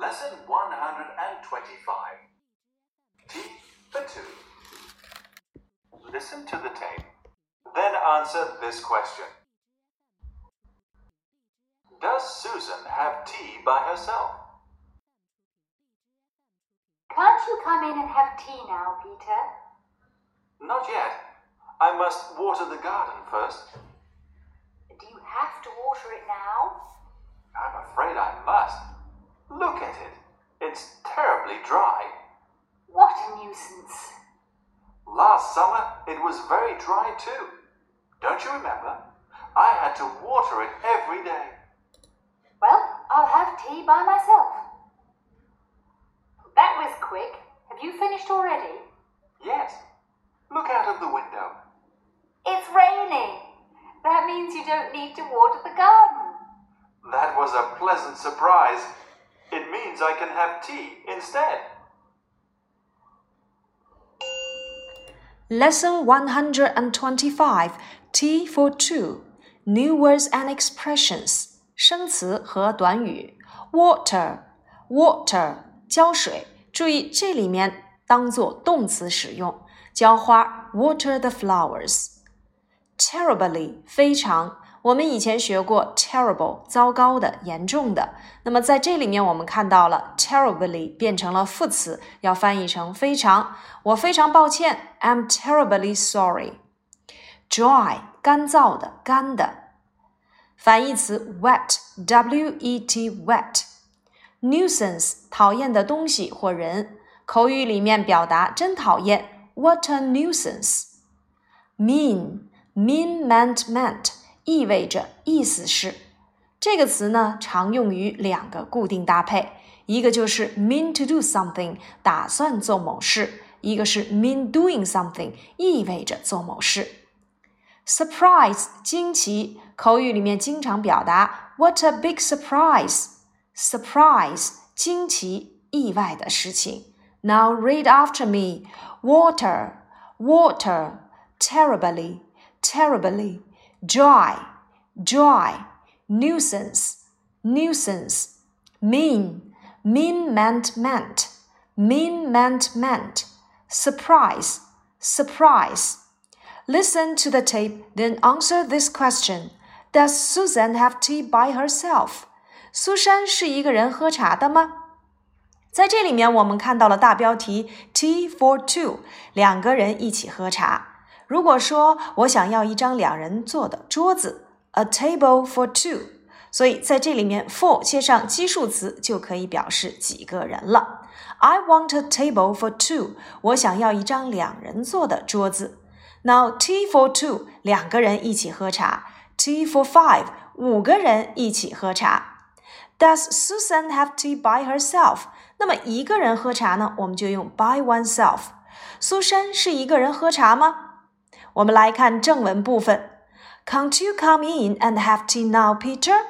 Lesson 125. T for 2. Listen to the tape, then answer this question. Does Susan have tea by herself? Can't you come in and have tea now, Peter? Not yet. I must water the garden first. Do you have to water it now? I'm afraid I must. Look at it. It's terribly dry. What a nuisance. Last summer it was very dry too. Don't you remember? I had to water it every day. Well, I'll have tea by myself. That was quick. Have you finished already? Yes. Look out of the window. It's raining. That means you don't need to water the garden. That was a pleasant surprise. It means I can have tea instead. Lesson 125 T for two New words and expressions 生词和短语 Water water 浇水，注意这里面当做动词使用，浇花 water the flowers。Terribly 非常， 我们以前学过 terrible 糟糕的、严重的。那么在这里面，我们看到了 terribly 变成了副词，要翻译成非常。我非常抱歉，I'm terribly sorry。Dry 干燥的、干的。反义词 wet w e t wet。Nuisance 讨厌的东西或人，口语里面表达真讨厌，What a nuisance。Mean mean meant meant 意味着意思是这个词呢，常用于两个固定搭配，一个就是 mean to do something 打算做某事，一个是 mean doing something 意味着做某事。Surprise 惊奇，口语里面经常表达 What a big surprise！surprise 惊奇、意外的事情。Now read after me: water, water, terribly, terribly, dry, dry, nuisance, nuisance, mean, mean meant meant, mean meant meant, surprise, surprise. Listen to the tape, then answer this question. Does Susan have tea by herself? 苏珊是一个人喝茶的吗？在这里面，我们看到了大标题 “Tea for two”，两个人一起喝茶。 如果说我想要一张两人坐的桌子，“a table for two”，所以在这里面 “for” 接上基数词就可以表示几个人了。I want a table for two。我想要一张两人坐的桌子。Now tea for two，两个人一起喝茶。Tea for five，五个人一起喝茶。Does Susan have tea by herself？那么一个人喝茶呢？我们就用 by oneself。苏珊是一个人喝茶吗？我们来看正文部分。Can't you come in and have tea now, Peter?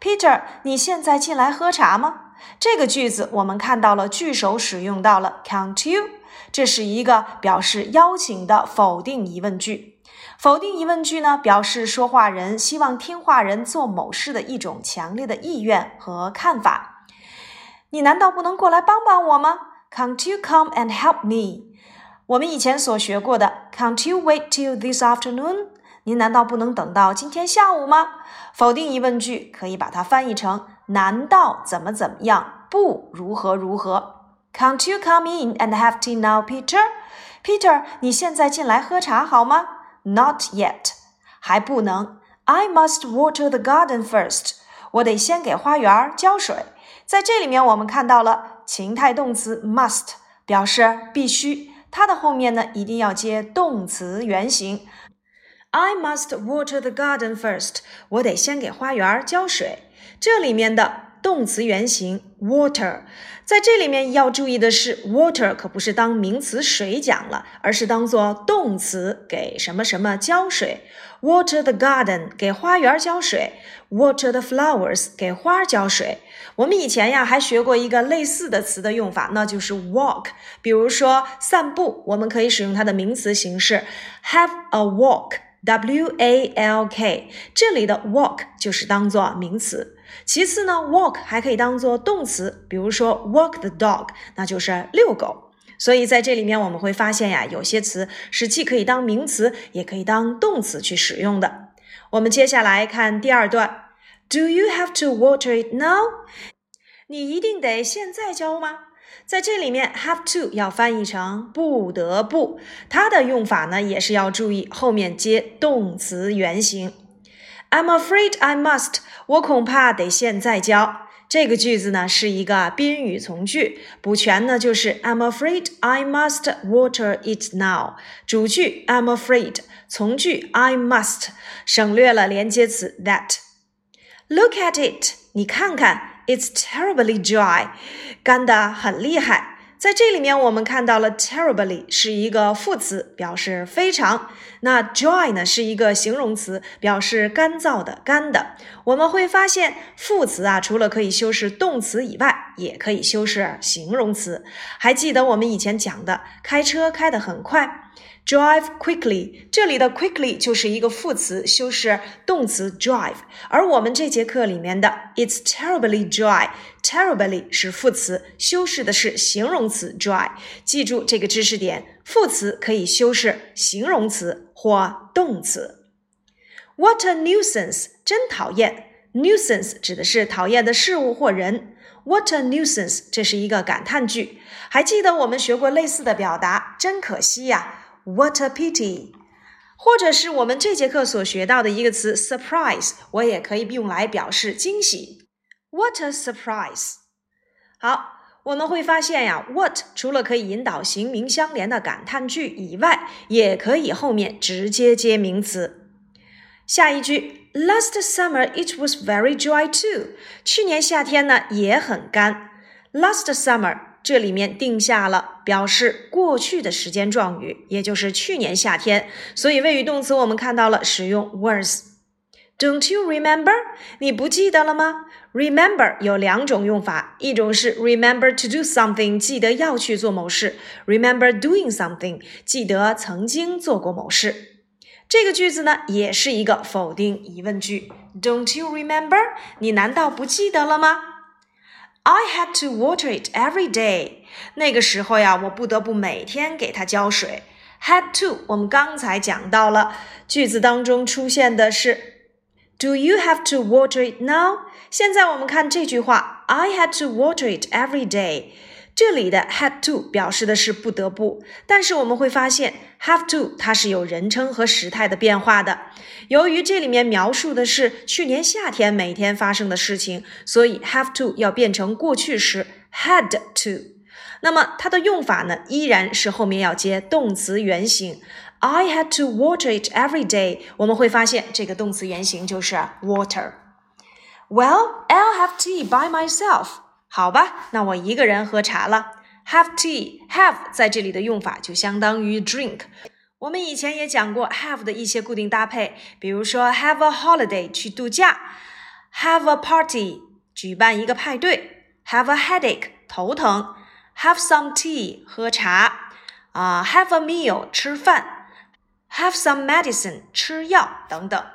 Peter，你现在进来喝茶吗？这个句子我们看到了句首使用到了 Can't you？这是一个表示邀请的否定疑问句。否定疑问句呢，表示说话人希望听话人做某事的一种强烈的意愿和看法。你难道不能过来帮帮我吗？Can't you come and help me？我们以前所学过的 Can't you wait till this afternoon？您难道不能等到今天下午吗？否定疑问句可以把它翻译成难道怎么怎么样？不如何如何？Can't you come in and have tea now, Peter？Peter，你现在进来喝茶好吗？Not yet，还不能。I must water the garden first。我得先给花园浇水。在这里面，我们看到了情态动词 must，表示必须。 它的后面呢，一定要接动词原形。I must water the garden first。我得先给花园浇水。这里面的。动词原形 water，在这里面要注意的是，water 可不是当名词水讲了，而是当做动词给什么什么浇水。Water the garden 给花园浇水，water the flowers 给花浇水。我们以前呀还学过一个类似的词的用法，那就是 walk。比如说散步，我们可以使用它的名词形式 have a walk，w a l k。这里的 walk 就是当做名词。其次呢，walk 还可以当做动词，比如说 walk the dog，那就是遛狗。所以在这里面我们会发现呀，有些词是既可以当名词，也可以当动词去使用的。我们接下来看第二段，Do you have to water it now？你一定得现在浇吗？在这里面，have to 要翻译成不得不，它的用法呢也是要注意后面接动词原形。I'm afraid I must，我恐怕得现在教。这个句子呢是一个宾语从句，补全呢就是 I'm afraid I must water it now。主句 I'm afraid，从句 I must，省略了连接词 that。Look at it，你看看，It's terribly dry，干得很厉害。 在这里面，我们看到了 terribly 是一个副词，表示非常。那 dry 呢是一个形容词，表示干燥的、干的。我们会发现副词啊，除了可以修饰动词以外，也可以修饰形容词。还记得我们以前讲的，开车开得很快。Drive quickly，这里的 quickly 就是一个副词，修饰动词 drive。而我们这节课里面的 It's terribly dry Terribly 是副词，修饰的是形容词 dry。记住这个知识点，副词可以修饰形容词或动词。What a nuisance，真讨厌。Nuisance 指的是讨厌的事物或人。What a nuisance，这是一个感叹句。还记得我们学过类似的表达，真可惜呀。What a pity！或者是我们这节课所学到的一个词 surprise，我也可以用来表示惊喜。What a surprise！好，我们会发现呀，what 除了可以引导形名相连的感叹句以外，也可以后面直接接名词。下一句，Last summer it was very dry too。去年夏天呢也很干。Last summer。这里面定下了表示过去的时间状语，也就是去年夏天。所以谓语动词我们看到了使用 was。Don't you remember？你不记得了吗 ？Remember 有两种用法，一种是 remember to do something，记得要去做某事；remember doing something，记得曾经做过某事。这个句子呢，也是一个否定疑问句。Don't you remember？你难道不记得了吗？I had to water it every day。那个时候呀，我不得不每天给它浇水。Had to，我们刚才讲到了，句子当中出现的是 Do you have to water it now？ 现在我们看这句话，I had to water it every day。这里的 had to 表示的是不得不，但是我们会发现 have to 它是有人称和时态的变化的。由于这里面描述的是去年夏天每天发生的事情，所以 have to 要变成过去时 had to。那么它的用法呢，依然是后面要接动词原形。I had to water it every day。我们会发现这个动词原形就是 water。Well, I'll have tea by myself。好吧，那我一个人喝茶了。Have tea，have 在这里的用法就相当于 drink。我们以前也讲过 have 的一些固定搭配，比如说 have a holiday 去度假，have a party 举办一个派对，have a headache 头疼，have some tea 喝茶啊，have a meal 吃饭，have some medicine 吃药等等。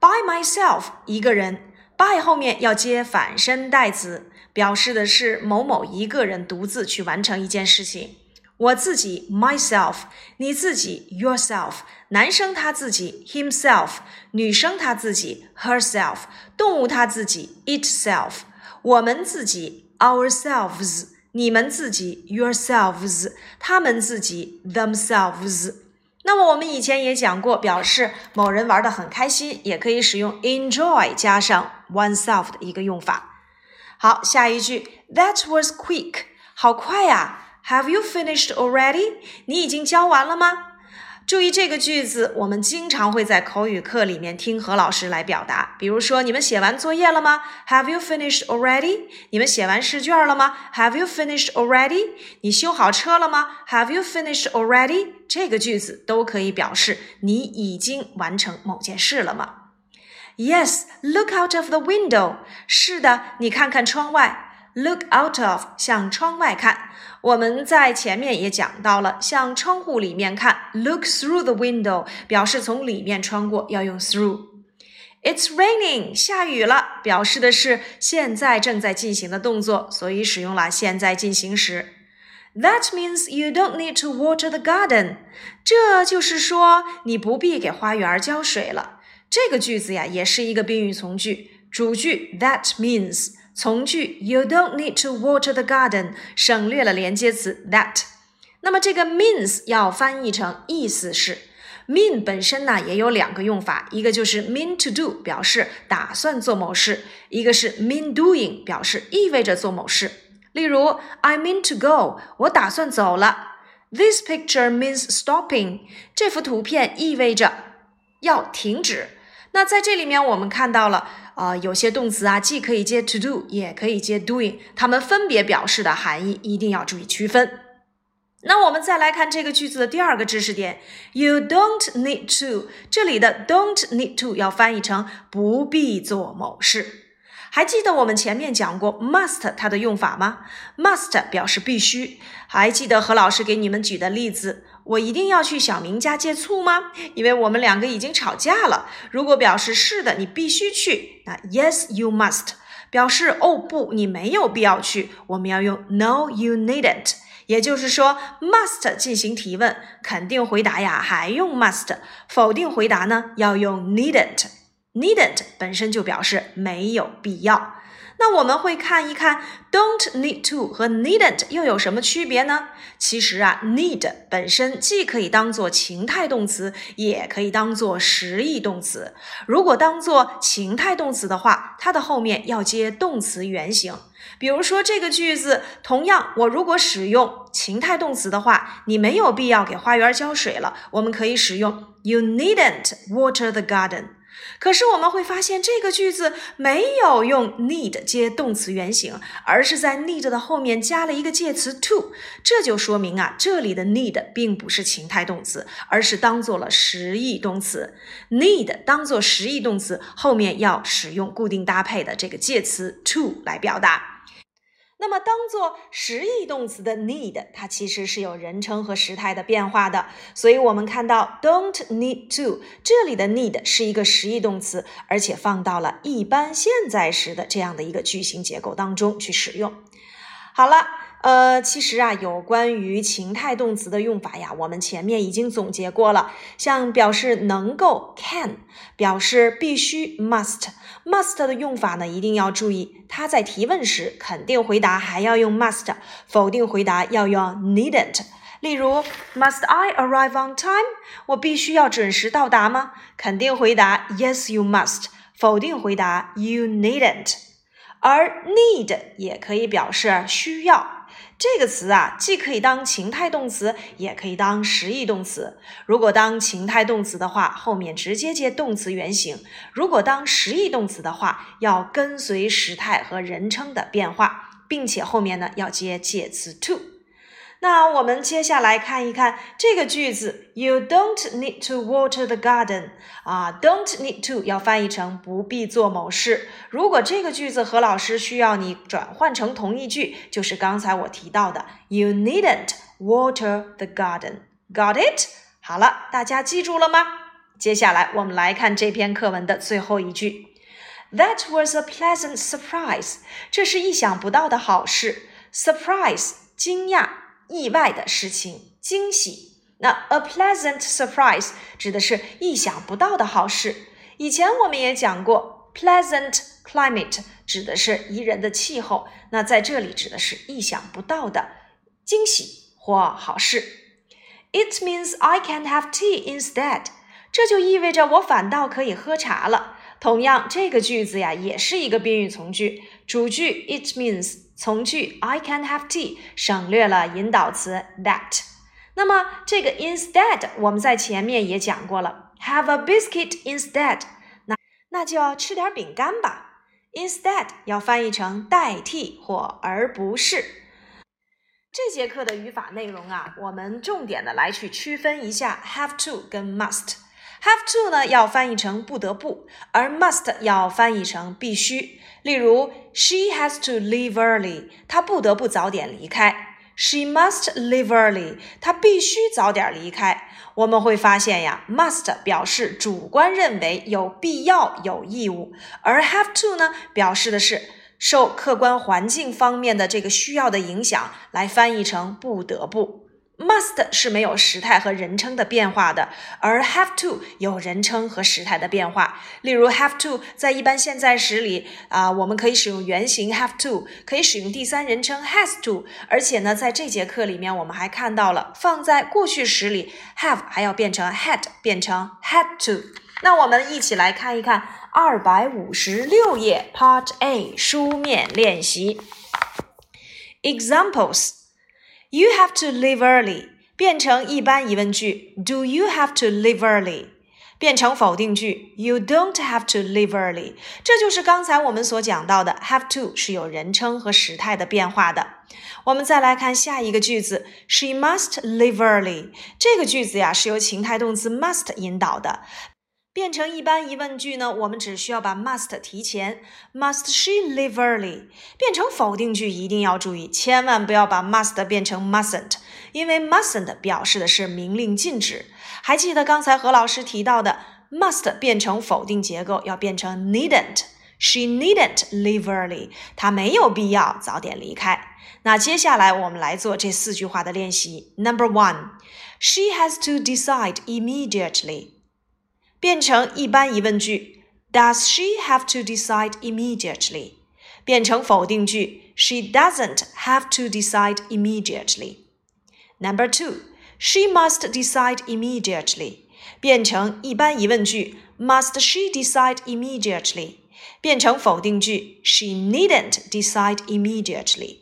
By myself 一个人 ，by 后面要接反身代词。表示的是某某一个人独自去完成一件事情。我自己 myself，你自己 yourself，男生他自己 himself，女生他自己 herself，动物他自己 itself，我们自己 ourselves，你们自己 yourselves，他们自己 themselves。那么我们以前也讲过，表示某人玩的很开心，也可以使用 enjoy 加上 oneself 的一个用法。好，下一句，That was quick，好快呀！Have you finished already？你已经教完了吗？注意这个句子，我们经常会在口语课里面听何老师来表达。比如说，你们写完作业了吗？Have you finished already？你们写完试卷了吗？Have you finished already？你修好车了吗？Have you finished already？这个句子都可以表示你已经完成某件事了吗？Yes, look out of the window. 是的，你看看窗外。Look out of 向窗外看。我们在前面也讲到了，向窗户里面看。Look through the window 表示从里面穿过，要用 through。It's raining，下雨了，表示的是现在正在进行的动作，所以使用了现在进行时。That means you don't need to water the garden。这就是说你不必给花园浇水了。这个句子呀，也是一个宾语从句，主句 that means，从句 you don't need to water the garden，省略了连接词 that。那么这个 means 要翻译成意思是。mean 本身呢也有两个用法，一个就是 mean to do，表示打算做某事；一个是 mean doing，表示意味着做某事。例如，I mean to go，我打算走了。This picture means stopping，这幅图片意味着要停止。那在这里面，我们看到了，呃，有些动词啊，既可以接 to do，也可以接 doing，它们分别表示的含义一定要注意区分。那我们再来看这个句子的第二个知识点，You don't need to，这里的 don't need to 要翻译成不必做某事。还记得我们前面讲过 must 它的用法吗？must 表示必须。还记得何老师给你们举的例子，我一定要去小明家借醋吗？因为我们两个已经吵架了。如果表示是的，你必须去，那 yes you must 表示哦不，你没有必要去。我们要用 no you needn't。也就是说，must 进行提问，肯定回答呀还用 must，否定回答呢要用 needn't。Needn't 本身就表示没有必要。那我们会看一看，don't need to 和 needn't 又有什么区别呢？其实啊，need 本身既可以当做情态动词，也可以当做实义动词。如果当做情态动词的话，它的后面要接动词原形。比如说这个句子，同样，我如果使用情态动词的话，你没有必要给花园浇水了。我们可以使用 You needn't water the garden。可是我们会发现，这个句子没有用 need 接动词原形，而是在 need 的后面加了一个介词 to，这就说明啊，这里的 need 并不是情态动词，而是当做了实义动词。need 当做实义动词，后面要使用固定搭配的这个介词 to 来表达。那么，当做实义动词的 need，它其实是有人称和时态的变化的。所以，我们看到 don't need to 这里的 need 是一个实义动词，而且放到了一般现在时的这样的一个句型结构当中去使用。好了。呃，其实啊，有关于情态动词的用法呀，我们前面已经总结过了。像表示能够 can，表示必须 must，must 的用法呢，一定要注意，它在提问时肯定回答还要用 must，否定回答要用 needn't。例如，Must I arrive on time？我必须要准时到达吗？肯定回答 Yes, you must。否定回答 You needn't。而 need 也可以表示需要。这个词啊，既可以当情态动词，也可以当实义动词。如果当情态动词的话，后面直接接动词原形；如果当实义动词的话，要跟随时态和人称的变化，并且后面呢要接介词 to。那我们接下来看一看这个句子，You don't need to water the garden。啊，don't need to 要翻译成不必做某事。如果这个句子何老师需要你转换成同义句，就是刚才我提到的，You needn't water the garden。Got it？好了，大家记住了吗？接下来我们来看这篇课文的最后一句，That was a pleasant surprise。这是意想不到的好事，surprise，惊讶。意外的事情，惊喜。那 a pleasant surprise 指的是意想不到的好事。以前我们也讲过，pleasant climate 指的是宜人的气候。那在这里指的是意想不到的惊喜或好事。It means I can have tea instead。这就意味着我反倒可以喝茶了。同样，这个句子呀，也是一个宾语从句，主句 it means。从句 I can have tea 省略了引导词 that。那么这个 instead 我们在前面也讲过了，have a biscuit instead。那那就要吃点饼干吧。instead 要翻译成代替或而不是。这节课的语法内容啊，我们重点的来去区分一下 have to 跟 must。Have to 呢要翻译成不得不，而 must 要翻译成必须。例如，She has to leave early，她不得不早点离开。She must leave early，她必须早点离开。我们会发现呀，must 表示主观认为有必要、有义务，而 have to 呢，表示的是受客观环境方面的这个需要的影响，来翻译成不得不。Must 是没有时态和人称的变化的，而 have to 有人称和时态的变化。例如，have to 在一般现在时里啊，我们可以使用原型 have to，可以使用第三人称 has to。而且呢，在这节课里面，我们还看到了放在过去时里 have 还要变成 had，变成 had to。那我们一起来看一看二百五十六页 Part A 书面练习 Examples。You have to leave early 变成一般疑问句，Do you have to leave early？变成否定句，You don't have to leave early。这就是刚才我们所讲到的，have to 是有人称和时态的变化的。我们再来看下一个句子，She must leave early。这个句子呀是由情态动词 must 引导的。变成一般疑问句呢，我们只需要把 must 提前，Must she leave early？变成否定句一定要注意，千万不要把 must 变成 mustn't，因为 mustn't 表示的是明令禁止。还记得刚才何老师提到的 must 变成否定结构要变成 needn't，She needn't leave early，她没有必要早点离开。那接下来我们来做这四句话的练习。Number one，She has to decide immediately。变成一般疑问句，Does she have to decide immediately？变成否定句，She doesn't have to decide immediately. Number two, she must decide immediately. 变成一般疑问句，Must she decide immediately？变成否定句，She needn't decide immediately.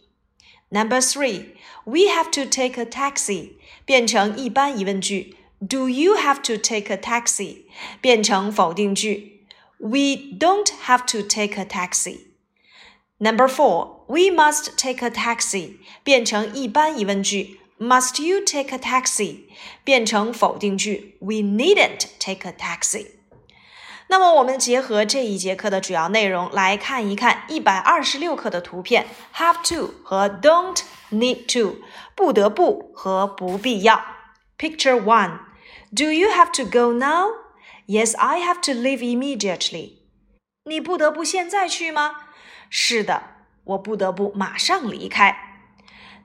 Number three, we have to take a taxi. 变成一般疑问句。 do you have to take a taxi? 变成否定句，We don't have to take a taxi. Number four, we must take a taxi. 变成一般疑问句，Must you take a taxi? 变成否定句，We needn't take a taxi. 那么我们结合这一节课的主要内容来看一看一百二十六课的图片，have to 和 don't need to，不得不和不必要。Picture one. Do you have to go now? Yes, I have to leave immediately. 你不得不现在去吗？是的，我不得不马上离开。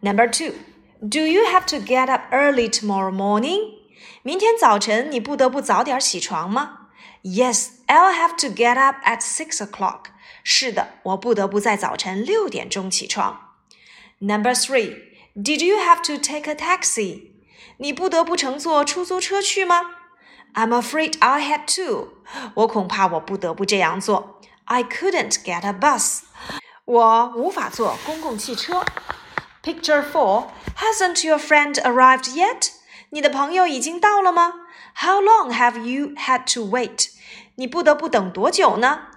Number two, do you have to get up early tomorrow morning? 明天早晨你不得不早点起床吗？Yes, I'll have to get up at six o'clock. 是的，我不得不在早晨六点钟起床。Number three, did you have to take a taxi? 你不得不乘坐出租车去吗？I'm afraid I had to。我恐怕我不得不这样做。I couldn't get a bus。我无法坐公共汽车。Picture four. Hasn't your friend arrived yet? 你的朋友已经到了吗？How long have you had to wait? 你不得不等多久呢？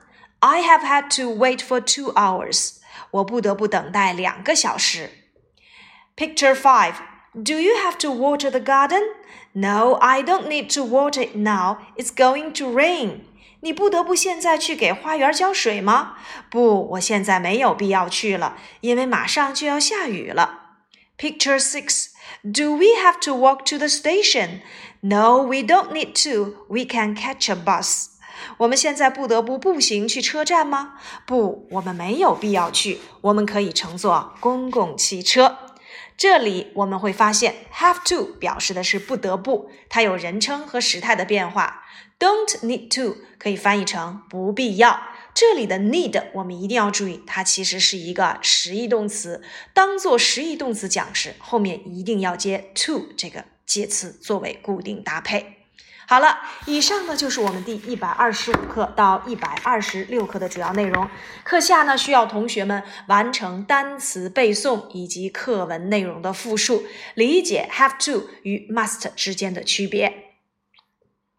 I have had to wait for two hours. 我不得不等待两个小时。Picture five. Do you have to water the garden? No, I don't need to water it now. It's going to rain. 你不得不现在去给花园浇水吗？不，我现在没有必要去了，因为马上就要下雨了。Picture six. Do we have to walk to the station? No, we don't need to. We can catch a bus. 我们现在不得不步行去车站吗？不，我们没有必要去，我们可以乘坐公共汽车。 这里我们会发现，have to 表示的是不得不，它有人称和时态的变化。Don't need to 可以翻译成不必要。这里的 need 我们一定要注意，它其实是一个实义动词，当做实义动词讲时，后面一定要接 to 这个介词作为固定搭配。好了，以上呢就是我们第一百二十五课到一百二十六课的主要内容。课下呢需要同学们完成单词背诵以及课文内容的复述，理解 have to 与 must 之间的区别。